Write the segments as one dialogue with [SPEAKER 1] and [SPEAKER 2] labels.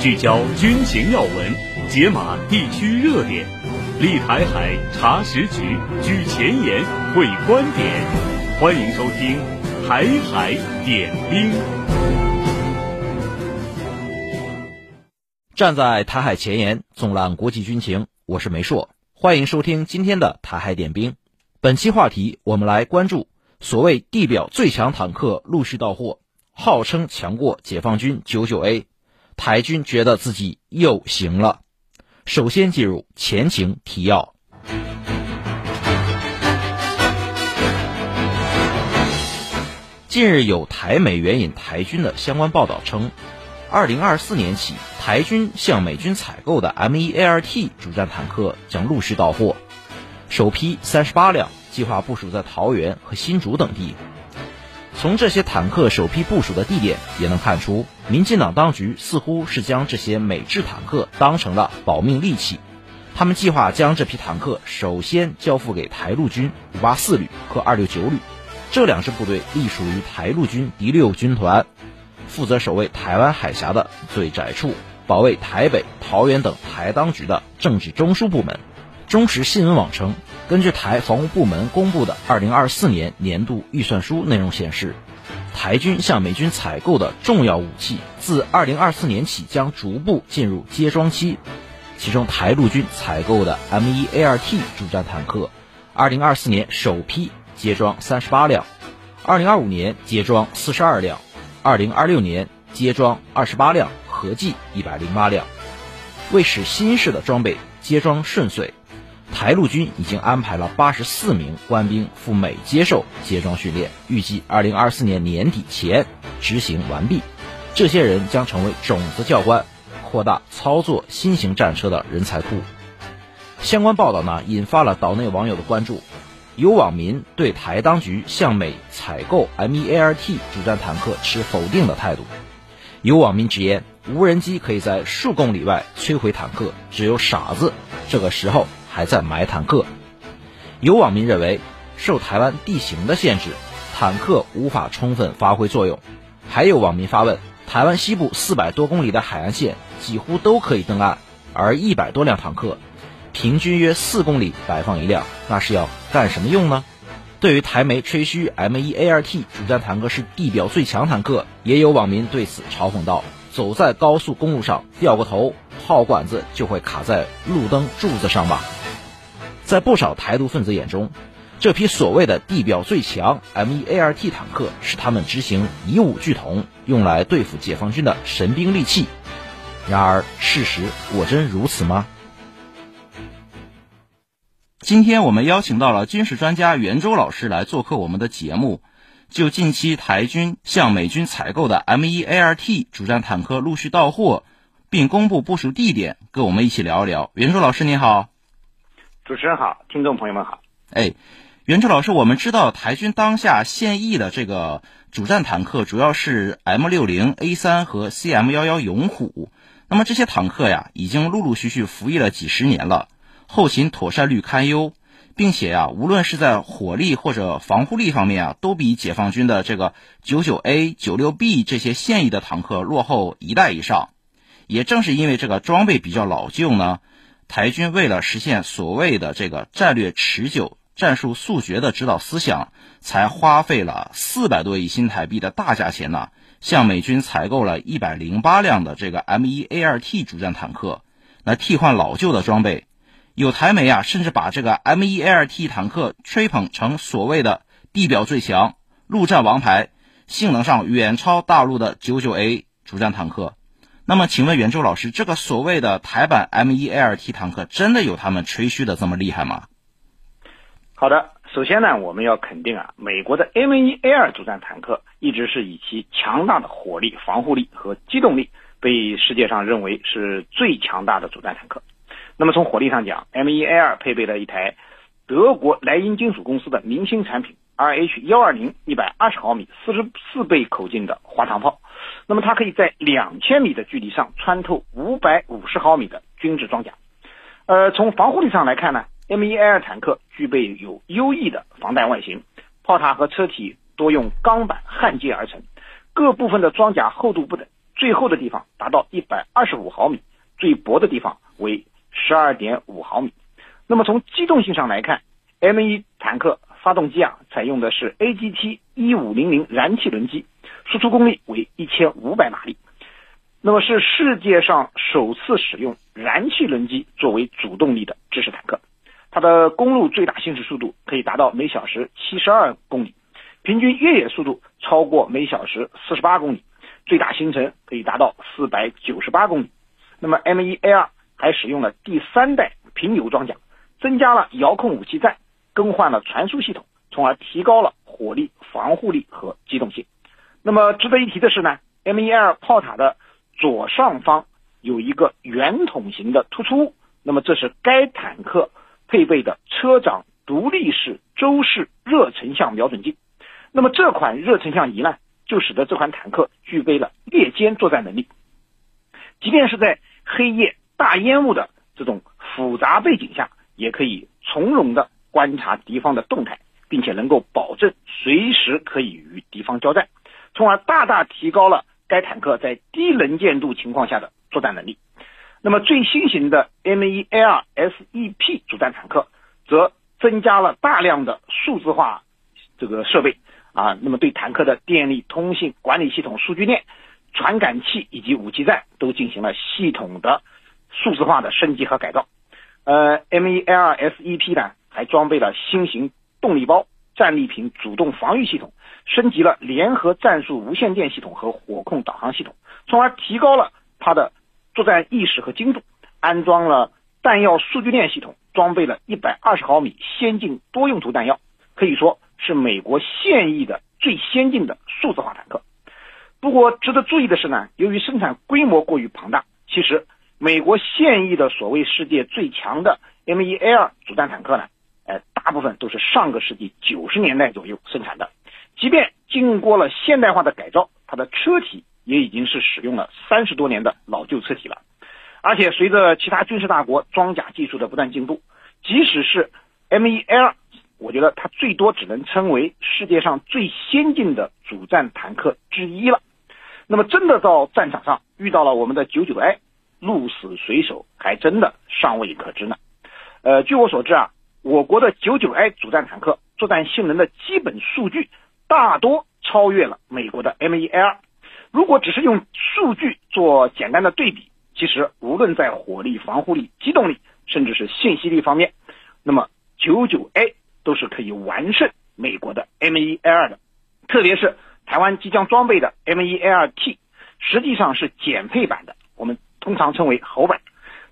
[SPEAKER 1] 聚焦军情要闻，解码地区热点，立台海查实局，举前沿会观点。欢迎收听《台海点兵》。
[SPEAKER 2] 站在台海前沿，纵览国际军情，我是梅硕。欢迎收听今天的《台海点兵》。本期话题，我们来关注所谓地表最强坦克陆续到货，号称强过解放军九九 A。台军觉得自己又行了。首先进入前情提要。近日有台媒援引台军的相关报道称，二零二四年起，台军向美军采购的 M1ART 主战坦克将陆续到货，首批三十八辆计划部署在桃园和新竹等地。从这些坦克首批部署的地点也能看出，民进党当局似乎是将这些美制坦克当成了保命利器。他们计划将这批坦克首先交付给台陆军五八四旅和二六九旅，这两支部队隶属于台陆军第六军团，负责守卫台湾海峡的最窄处，保卫台北、桃园等台当局的政治中枢部门。中时新闻网称，根据台防务部门公布的二零二四年年度预算书内容显示，台军向美军采购的重要武器，自二零二四年起将逐步进入接装期。其中，台陆军采购的 M1ART 主战坦克，二零二四年首批接装三十八辆，二零二五年接装四十二辆，二零二六年接装二十八辆，合计一百零八辆。为使新式的装备接装顺遂。台陆军已经安排了八十四名官兵赴美接受接装训练，预计二零二四年年底前执行完毕。这些人将成为种子教官，扩大操作新型战车的人才库。相关报道呢，引发了岛内网友的关注。有网民对台当局向美采购 M1ART 主战坦克持否定的态度。有网民直言，无人机可以在数公里外摧毁坦克，只有傻子这个时候。还在买坦克，有网民认为，受台湾地形的限制，坦克无法充分发挥作用。还有网民发问：台湾西部四百多公里的海岸线几乎都可以登岸，而一百多辆坦克，平均约四公里摆放一辆，那是要干什么用呢？对于台媒吹嘘 M1ART 主战坦克是地表最强坦克，也有网民对此嘲讽道：走在高速公路上，掉个头，炮管子就会卡在路灯柱子上吧。在不少台独分子眼中，这批所谓的地表最强 M1ART 坦克是他们执行以武拒统、用来对付解放军的神兵利器。然而，事实果真如此吗？今天我们邀请到了军事专家袁周老师来做客我们的节目，就近期台军向美军采购的 M1ART 主战坦克陆续到货，并公布部署地点，跟我们一起聊一聊。袁周老师您好。
[SPEAKER 3] 主持人好，听众朋友们好。
[SPEAKER 2] 哎，袁志老师，我们知道台军当下现役的这个主战坦克主要是 M 六零 A 三和 CM 幺幺勇虎。那么这些坦克呀，已经陆陆续续服役了几十年了，后勤妥善率堪忧，并且呀，无论是在火力或者防护力方面啊，都比解放军的这个九九 A、九六 B 这些现役的坦克落后一代以上。也正是因为这个装备比较老旧呢。台军为了实现所谓的这个战略持久、战术速决的指导思想，才花费了四百多亿新台币的大价钱呢，向美军采购了一百零八辆的这个 M1ART 主战坦克，来替换老旧的装备。有台媒啊，甚至把这个 M1ART 坦克吹捧成所谓的地表最强、陆战王牌，性能上远超大陆的 99A 主战坦克。那么，请问袁周老师，这个所谓的台版 M1ART 坦克，真的有他们吹嘘的这么厉害吗？
[SPEAKER 3] 好的，首先呢，我们要肯定啊，美国的 M1A2 主战坦克一直是以其强大的火力、防护力和机动力，被世界上认为是最强大的主战坦克。那么从火力上讲，M1A2 配备了一台德国莱茵金属公司的明星产品 RH120 一百二十毫米四十四倍口径的滑膛炮。那么它可以在两千米的距离上穿透五百五十毫米的均质装甲。呃，从防护力上来看呢，M1A2 坦克具备有优异的防弹外形，炮塔和车体多用钢板焊接而成，各部分的装甲厚度不等，最厚的地方达到一百二十五毫米，最薄的地方为十二点五毫米。那么从机动性上来看，M1 坦克发动机啊，采用的是 AGT 一五零零燃气轮机，输出功率为一千五百马力。那么是世界上首次使用燃气轮机作为主动力的制式坦克，它的公路最大行驶速度可以达到每小时七十二公里，平均越野速度超过每小时四十八公里，最大行程可以达到四百九十八公里。那么 M1A2 还使用了第三代平油装甲。增加了遥控武器站，更换了传输系统，从而提高了火力、防护力和机动性。那么值得一提的是呢，M1A2 炮塔的左上方有一个圆筒形的突出物，那么这是该坦克配备的车长独立式周式热成像瞄准镜。那么这款热成像仪呢，就使得这款坦克具备了夜间作战能力，即便是在黑夜大烟雾的这种复杂背景下。也可以从容地观察敌方的动态，并且能够保证随时可以与敌方交战，从而大大提高了该坦克在低能见度情况下的作战能力。那么最新型的 M1A2 SEP 主战坦克则增加了大量的数字化这个设备啊，那么对坦克的电力、通信管理系统、数据链、传感器以及武器站都进行了系统的数字化的升级和改造。呃，M1A2 SEP 呢，还装备了新型动力包、战利品主动防御系统，升级了联合战术无线电系统和火控导航系统，从而提高了它的作战意识和精度。安装了弹药数据链系统，装备了一百二十毫米先进多用途弹药，可以说是美国现役的最先进的数字化坦克。不过，值得注意的是呢，由于生产规模过于庞大，其实。美国现役的所谓世界最强的 M1A2 主战坦克呢，呃，大部分都是上个世纪九十年代左右生产的，即便经过了现代化的改造，它的车体也已经是使用了三十多年的老旧车体了。而且随着其他军事大国装甲技术的不断进步，即使是 M1A2，我觉得它最多只能称为世界上最先进的主战坦克之一了。那么真的到战场上遇到了我们的 99I。鹿死谁手还真的尚未可知呢。呃，据我所知啊，我国的 99I 主战坦克作战性能的基本数据大多超越了美国的 M1A2。如果只是用数据做简单的对比，其实无论在火力、防护力、机动力，甚至是信息力方面，那么 99A 都是可以完胜美国的 M1A2 的。特别是台湾即将装备的 M1A2T，实际上是减配版的。我们。通常称为猴版，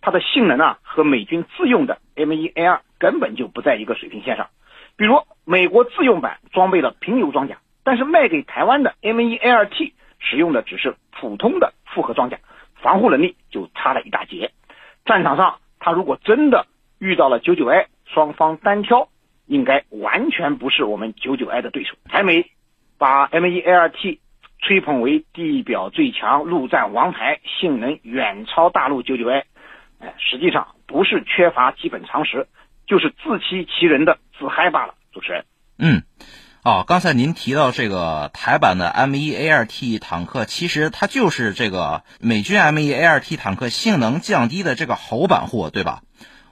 [SPEAKER 3] 它的性能啊和美军自用的 M1A2 根本就不在一个水平线上。比如美国自用版装备了平油装甲，但是卖给台湾的 M1A2T 使用的只是普通的复合装甲，防护能力就差了一大截。战场上，他如果真的遇到了 99A，双方单挑，应该完全不是我们 99A 的对手。台美把 M1A2T。吹捧为地表最强陆战王牌，性能远超大陆 99A，哎，实际上不是缺乏基本常识，就是自欺欺人的自嗨罢了。主持人，
[SPEAKER 4] 嗯，哦，刚才您提到这个台版的 M1A2T 坦克，其实它就是这个美军 M1A2T 坦克性能降低的这个猴版货，对吧？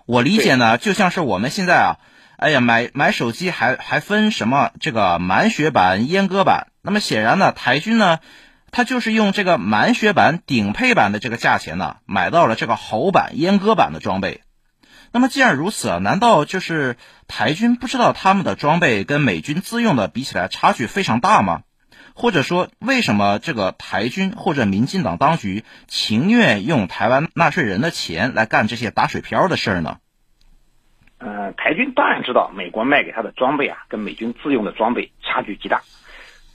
[SPEAKER 4] 我理解呢，就像是我们现在啊。哎呀，买买手机还还分什么这个满血版、阉割版？那么显然呢，台军呢，他就是用这个满血版顶配版的这个价钱呢，买到了这个猴版、阉割版的装备。那么既然如此啊，难道就是台军不知道他们的装备跟美军自用的比起来差距非常大吗？或者说，为什么这个台军或者民进党当局情愿用台湾纳税人的钱来干这些打水漂的事儿呢？
[SPEAKER 3] 呃，台军当然知道美国卖给他的装备啊，跟美军自用的装备差距极大，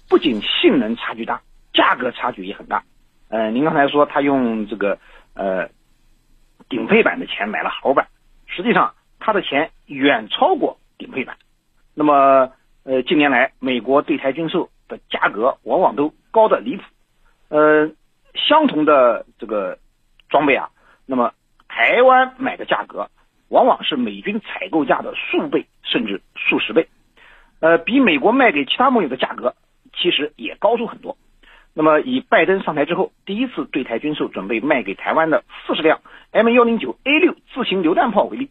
[SPEAKER 3] 不仅性能差距大，价格差距也很大。呃，您刚才说他用这个呃顶配版的钱买了好版，实际上他的钱远超过顶配版。那么呃，近年来美国对台军售的价格往往都高的离谱。呃，相同的这个装备啊，那么台湾买的价格。往往是美军采购价的数倍甚至数十倍，呃，比美国卖给其他盟友的价格其实也高出很多。那么以拜登上台之后第一次对台军售准备卖给台湾的四十辆 M 幺零九 A 六自行榴弹炮为例，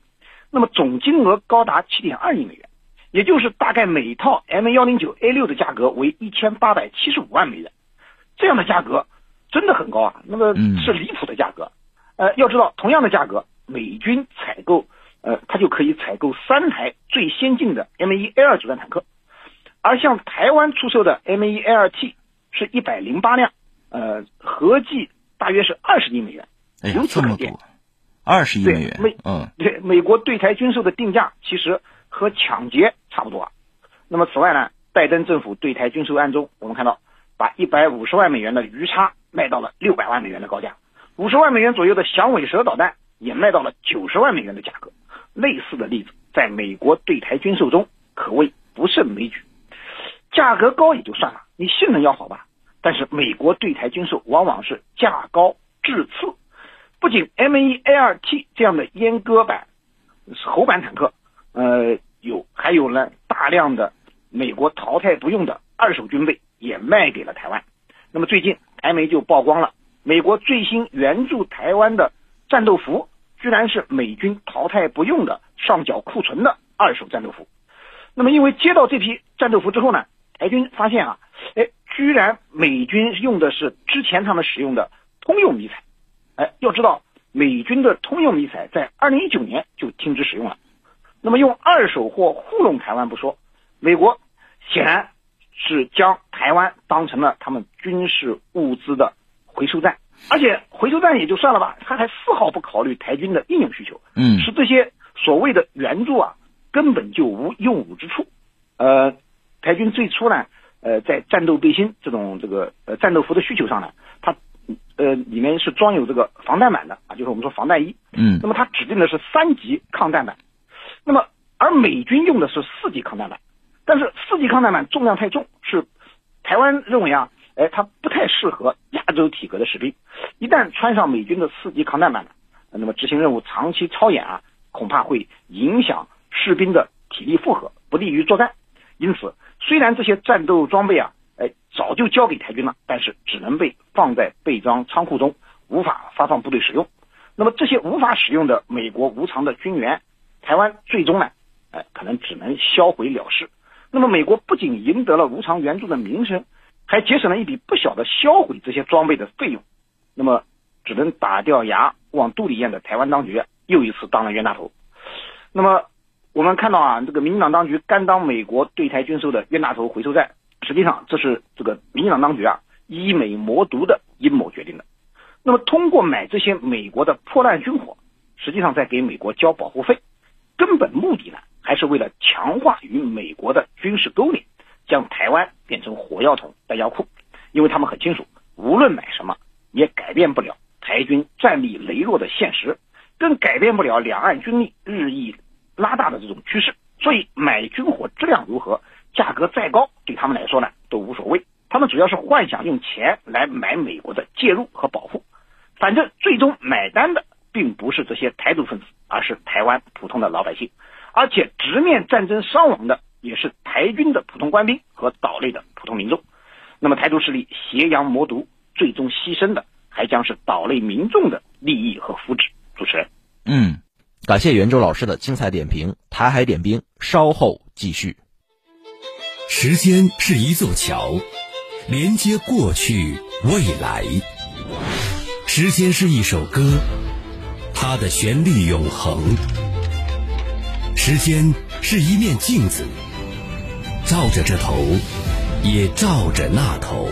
[SPEAKER 3] 那么总金额高达七点二亿美元，也就是大概每套 M 幺零九 A 六的价格为一千八百七十五万美元，这样的价格真的很高啊，那么是离谱的价格。呃，要知道同样的价格，美军采购呃，它就可以采购三台最先进的 M 一 A 二主战坦克，而向台湾出售的 M 一 A 二 T。是一百零八辆，呃，合计大约是二十亿美元。
[SPEAKER 4] 哎呀，这么多，二十亿美元。
[SPEAKER 3] 美，嗯，对，美国对台军售的定价其实和抢劫差不多啊。那么此外呢，拜登政府对台军售案中，我们看到把一百五十万美元的鱼叉卖到了六百万美元的高价，五十万美元左右的响尾蛇导弹也卖到了九十万美元的价格。类似的例子在美国对台军售中可谓不胜枚举。价格高也就算了，你性能要好吧？但是美国对台军售往往是价高质次，不仅 M1A2T 这样的阉割版、猴版坦克，呃，有还有呢大量的美国淘汰不用的二手军备也卖给了台湾。那么最近台媒就曝光了美国最新援助台湾的战斗服，居然是美军淘汰不用的上缴库存的二手战斗服。那么因为接到这批战斗服之后呢，台军发现啊，哎，居然美军用的是之前他们使用的通用迷彩，哎，要知道美军的通用迷彩在二零一九年就停止使用了。那么用二手货糊弄台湾不说，美国显然是将台湾当成了他们军事物资的回收站，而且回收站也就算了吧，他还丝毫不考虑台军的应用需求，
[SPEAKER 4] 嗯，
[SPEAKER 3] 使这些所谓的援助啊根本就无用武之处，呃。台军最初呢，呃，在战斗背心这种这个呃战斗服的需求上呢，它呃里面是装有这个防弹板的啊，就是我们说防弹衣。
[SPEAKER 4] 嗯。
[SPEAKER 3] 那么它指定的是三级抗弹板，那么而美军用的是四级抗弹板，但是四级抗弹板重量太重，是台湾认为啊，哎，它不太适合亚洲体格的士兵，一旦穿上美军的四级抗弹板呢，那么执行任务长期操演啊，恐怕会影响士兵的体力负荷，不利于作战，因此。虽然这些战斗装备啊，哎，早就交给台军了，但是只能被放在备装仓库中，无法发放部队使用。那么这些无法使用的美国无偿的军援，台湾最终呢，哎，可能只能销毁了事。那么美国不仅赢得了无偿援助的名声，还节省了一笔不小的销毁这些装备的费用。那么只能打掉牙往肚里咽的台湾当局，又一次当了冤大头。那么。我们看到啊，这个民进党当局甘当美国对台军售的冤大头回收站，实际上这是这个民进党当局啊以美谋独的阴谋决定的。那么通过买这些美国的破烂军火，实际上在给美国交保护费，根本目的呢还是为了强化与美国的军事勾连，将台湾变成火药桶、弹药库。因为他们很清楚，无论买什么也改变不了台军战力羸弱的现实，更改变不了两岸军力日益。拉大的这种趋势，所以买军火质量如何，价格再高，对他们来说呢都无所谓。他们主要是幻想用钱来买美国的介入和保护。反正最终买单的并不是这些台独分子，而是台湾普通的老百姓，而且直面战争伤亡的也是台军的普通官兵和岛内的普通民众。那么台独势力挟洋谋独，最终牺牲的还将是岛内民众的利益和福祉。主持人，
[SPEAKER 4] 嗯。感谢袁周老师的精彩点评，台海点兵稍后继续。
[SPEAKER 5] 时间是一座桥，连接过去未来。时间是一首歌，它的旋律永恒。时间是一面镜子，照着这头，也照着那头。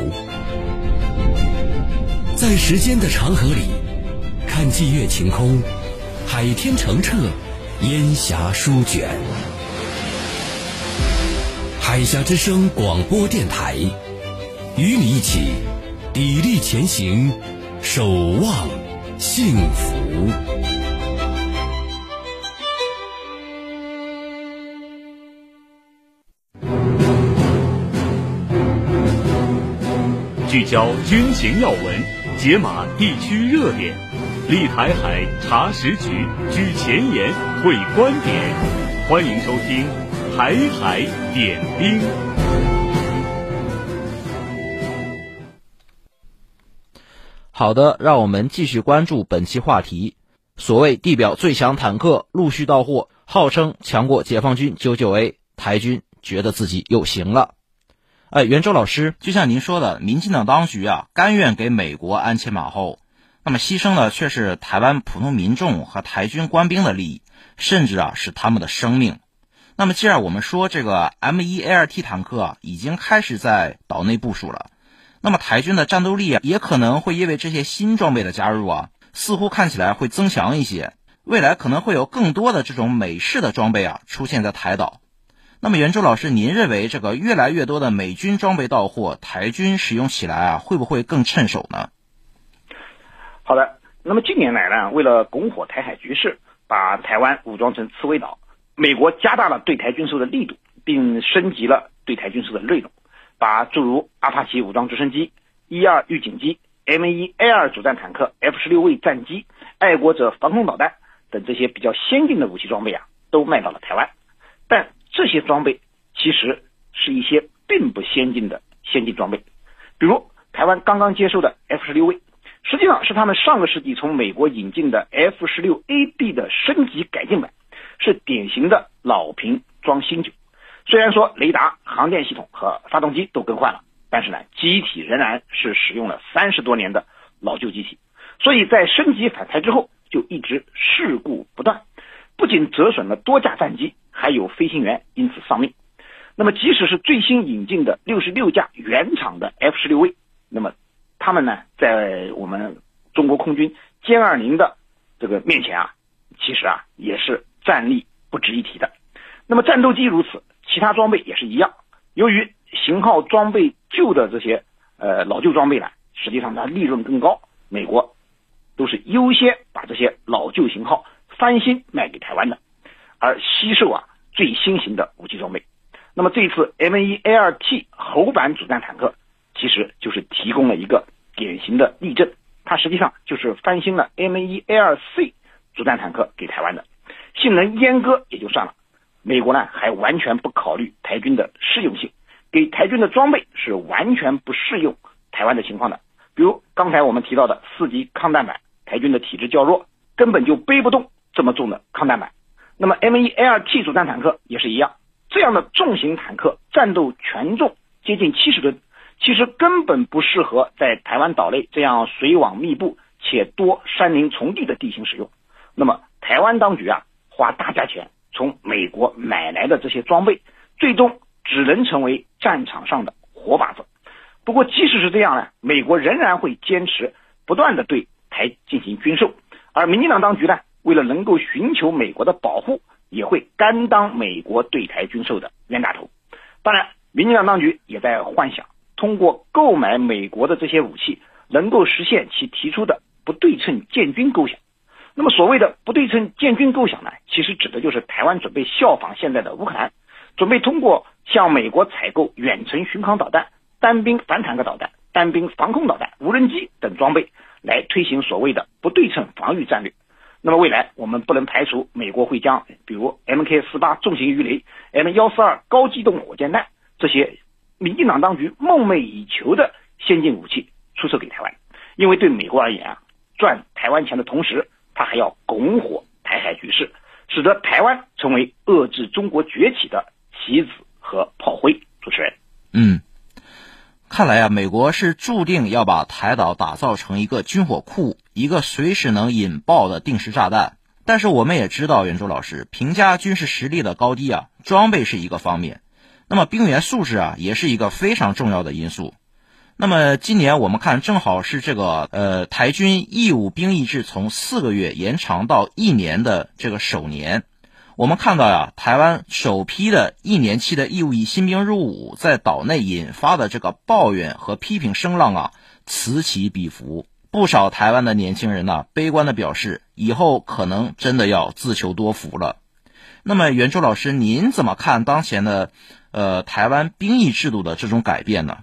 [SPEAKER 5] 在时间的长河里，看霁月晴空。海天澄澈，烟霞舒卷。海峡之声广播电台，与你一起砥砺前行，守望幸福。
[SPEAKER 1] 聚焦军情要闻，解码地区热点。立台海查实局，居前沿会观点，欢迎收听《台海点兵》。
[SPEAKER 4] 好的，让我们继续关注本期话题。所谓地表最强坦克陆续到货，号称强过解放军九九 A，台军觉得自己又行了。哎，袁周老师，就像您说的，民进党当局啊，甘愿给美国鞍前马后，那么牺牲的却是台湾普通民众和台军官兵的利益，甚至啊是他们的生命。那么，既然我们说这个 M1A2T 坦克啊已经开始在岛内部署了，那么台军的战斗力啊也可能会因为这些新装备的加入啊，似乎看起来会增强一些。未来可能会有更多的这种美式的装备啊出现在台岛。那么，袁周老师，您认为这个越来越多的美军装备到货，台军使用起来啊，会不会更趁手呢？
[SPEAKER 3] 好的，那么近年来呢，为了拱火台海局势，把台湾武装成刺猬岛，美国加大了对台军售的力度，并升级了对台军售的内容，把诸如阿帕奇武装直升机、一二预警机、M1A2 主战坦克、F 十六 V 战机、爱国者防空导弹等这些比较先进的武器装备啊，都卖到了台湾，但这些装备其实是一些并不先进的先进装备，比如台湾刚刚接收的 F 十六 V，实际上是他们上个世纪从美国引进的 F 十六 AB 的升级改进版，是典型的老瓶装新酒。虽然说雷达、航电系统和发动机都更换了，但是呢，机体仍然是使用了三十多年的老旧机体，所以在升级返台之后就一直事故不断，不仅折损了多架战机。还有飞行员因此丧命。那么，即使是最新引进的六十六架原厂的 F 十六 V，那么他们呢，在我们中国空军歼二零的这个面前啊，其实啊也是战力不值一提的。那么战斗机如此，其他装备也是一样。由于型号装备旧的这些呃老旧装备呢，实际上它利润更高，美国都是优先把这些老旧型号翻新卖给台湾的。而吸售啊最新型的武器装备，那么这次 M1A2T 猴版主战坦克其实就是提供了一个型的例证，它实际上就是翻新了 M1A2C 主战坦克给台湾的，性能阉割也就算了，美国呢还完全不考虑台军的适用性，给台军的装备是完全不适用台湾的情况的，比如刚才我们提到的四级抗弹板，台军的体质较弱，根本就背不动这么重的抗弹板。那么 M1A2T 主战坦克也是一样，这样的重型坦克战斗权重接近七十吨，其实根本不适合在台湾岛内这样水网密布且多山林丛地的地形使用。那么台湾当局啊，花大价钱从美国买来的这些装备，最终只能成为战场上的活靶子。不过即使是这样呢，美国仍然会坚持不断的对台进行军售，而民进党当局呢，为了能够寻求美国的保护，也会甘当美国对台军售的冤大头。当然，民进党当局也在幻想通过购买美国的这些武器，能够实现其提出的不对称建军构想。那么，所谓的不对称建军构想呢，其实指的就是台湾准备效仿现在的乌克兰，准备通过向美国采购远程巡航导弹、单兵反坦克导弹、单兵防空导弹、无人机等装备，来推行所谓的不对称防御战略。那么未来我们不能排除美国会将比如 MK 四八重型鱼雷、M 幺四二高机动火箭弹这些民进党当局梦寐以求的先进武器出售给台湾，因为对美国而言啊，赚台湾钱的同时，他还要拱火台海局势，使得台湾成为遏制中国崛起的棋子和炮灰。主持人，
[SPEAKER 4] 嗯。看来啊，美国是注定要把台岛打造成一个军火库，一个随时能引爆的定时炸弹。但是我们也知道，袁周老师评价军事实力的高低啊，装备是一个方面，那么兵员素质啊，也是一个非常重要的因素。那么今年我们看，正好是这个呃台军义务兵役制从四个月延长到一年的这个首年。我们看到呀，台湾首批的一年期的义务役新兵入伍，在岛内引发的这个抱怨和批评声浪啊，此起彼伏。不少台湾的年轻人呢，悲观地表示，以后可能真的要自求多福了。那么，袁周老师，您怎么看当前的呃台湾兵役制度的这种改变呢？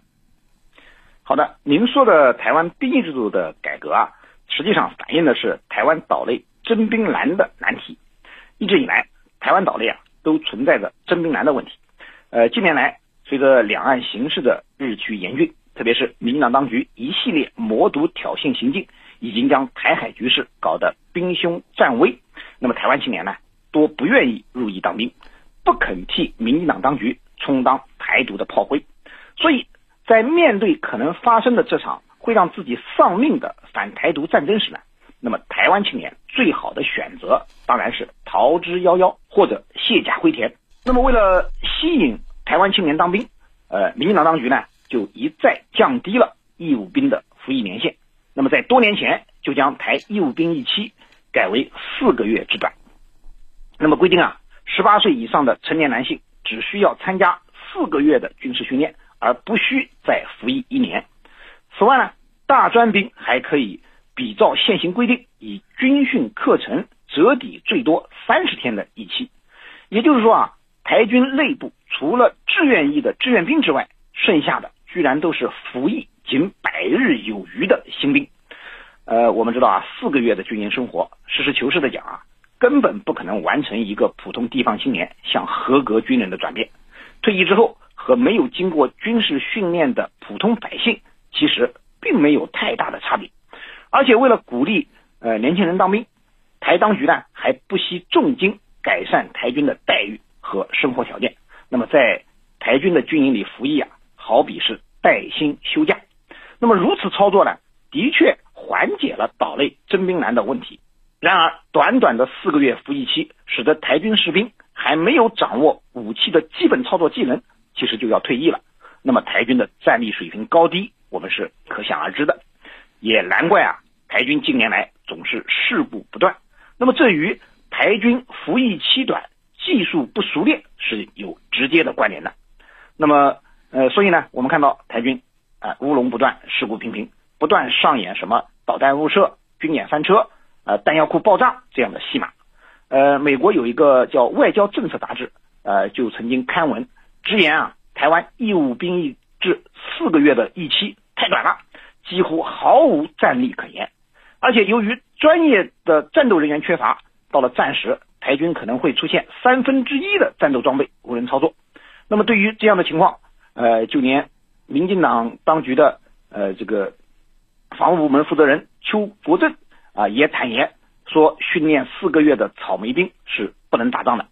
[SPEAKER 3] 好的，您说的台湾兵役制度的改革啊，实际上反映的是台湾岛内征兵难的难题。一直以来，台湾岛内啊，都存在着征兵难的问题。呃，近年来，随着两岸形势的日趋严峻，特别是民进党当局一系列谋独挑衅行径，已经将台海局势搞得兵凶战危。那么台湾青年呢，多不愿意入役当兵，不肯替民进党当局充当台独的炮灰。所以在面对可能发生的这场会让自己丧命的反台独战争时呢，那么台湾青年最好的选择当然是逃之夭夭或者卸甲归田。那么为了吸引台湾青年当兵，呃，民进党当局呢，就一再降低了义务兵的服役年限。那么在多年前就将台义务兵役期改为四个月之短。那么规定啊，十八岁以上的成年男性只需要参加四个月的军事训练，而不需再服役一年。此外呢，大专兵还可以比照现行规定，以军训课程折抵最多三十天的役期。也就是说啊，台军内部除了志愿役的志愿兵之外，剩下的居然都是服役仅百日有余的新兵。呃，我们知道啊，四个月的军营生活，实事求是的讲啊，根本不可能完成一个普通地方青年向合格军人的转变。退役之后，和没有经过军事训练的普通百姓，其实并没有太大的差别。而且为了鼓励呃年轻人当兵，台当局呢还不惜重金改善台军的待遇和生活条件。那么在台军的军营里服役啊，好比是带薪休假。那么如此操作呢，的确缓解了岛内征兵难的问题。然而，短短的四个月服役期，使得台军士兵还没有掌握武器的基本操作技能，其实就要退役了。那么台军的战力水平高低，我们是可想而知的。也难怪啊，台军近年来总是事故不断。那么这与台军服役期短、技术不熟练是有直接的关联的。那么，呃，所以呢，我们看到台军啊、乌龙不断，事故频频，不断上演什么导弹误射、军演翻车。呃，弹药库爆炸这样的戏码，呃，美国有一个叫《外交政策》杂志，呃，就曾经刊文直言啊，台湾义务兵役制四个月的役期太短了，几乎毫无战力可言，而且由于专业的战斗人员缺乏，到了战时，台军可能会出现三分之一的战斗装备无人操作。那么对于这样的情况，呃，就连民进党当局的呃这个防务部门负责人邱国正。啊，也坦言说，训练四个月的草莓兵是不能打仗的。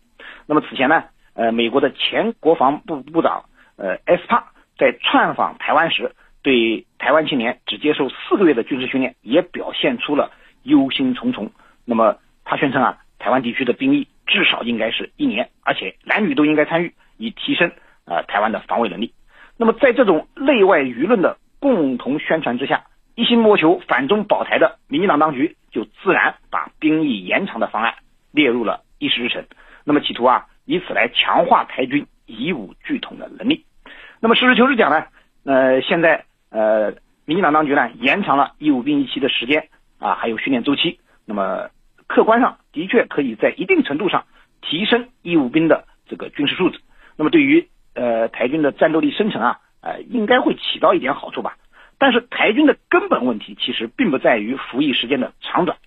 [SPEAKER 3] 那么此前呢，呃，美国的前国防部部长呃，埃斯帕在窜访台湾时，对台湾青年只接受四个月的军事训练也表现出了忧心忡忡。那么他宣称啊，台湾地区的兵役至少应该是一年，而且男女都应该参与，以提升呃台湾的防卫能力。那么在这种内外舆论的共同宣传之下。一心谋求反中保台的民进党当局，就自然把兵役延长的方案列入了议事日程。那么企图啊，以此来强化台军以武拒统的能力。那么实事求是讲呢，呃，现在呃，民进党当局呢延长了义务兵役期的时间啊，还有训练周期。那么客观上的确可以在一定程度上提升义务兵的这个军事素质。那么对于呃台军的战斗力生成啊，呃，应该会起到一点好处吧。但是台军的根本问题其实并不在于服役时间的长短，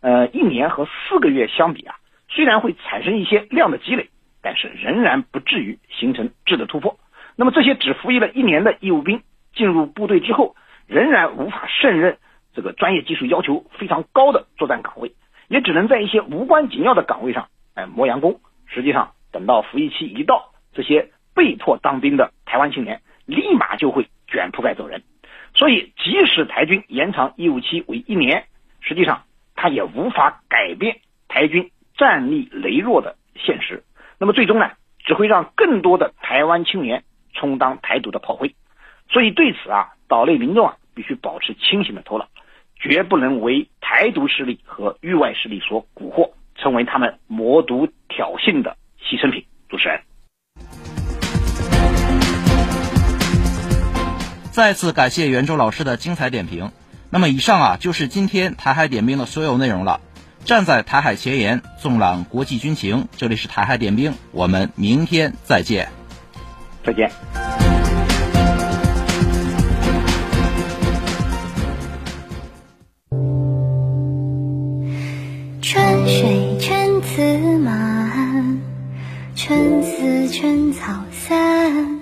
[SPEAKER 3] 呃，一年和四个月相比啊，虽然会产生一些量的积累，但是仍然不至于形成质的突破。那么这些只服役了一年的义务兵进入部队之后，仍然无法胜任这个专业技术要求非常高的作战岗位，也只能在一些无关紧要的岗位上，哎，磨洋工。实际上，等到服役期一到，这些被迫当兵的台湾青年立马就会卷铺盖走人。所以，即使台军延长义务期为一年，实际上它也无法改变台军战力羸弱的现实。那么最终呢，只会让更多的台湾青年充当台独的炮灰。所以对此啊，岛内民众啊，必须保持清醒的头脑，绝不能为台独势力和域外势力所蛊惑，成为他们魔毒挑衅的牺牲品。主持人。
[SPEAKER 4] 再次感谢袁州老师的精彩点评。那么以上啊，就是今天台海点兵的所有内容了。站在台海前沿，纵览国际军情，这里是台海点兵，我们明天再见。
[SPEAKER 3] 再见。春水春池满，春死春草散。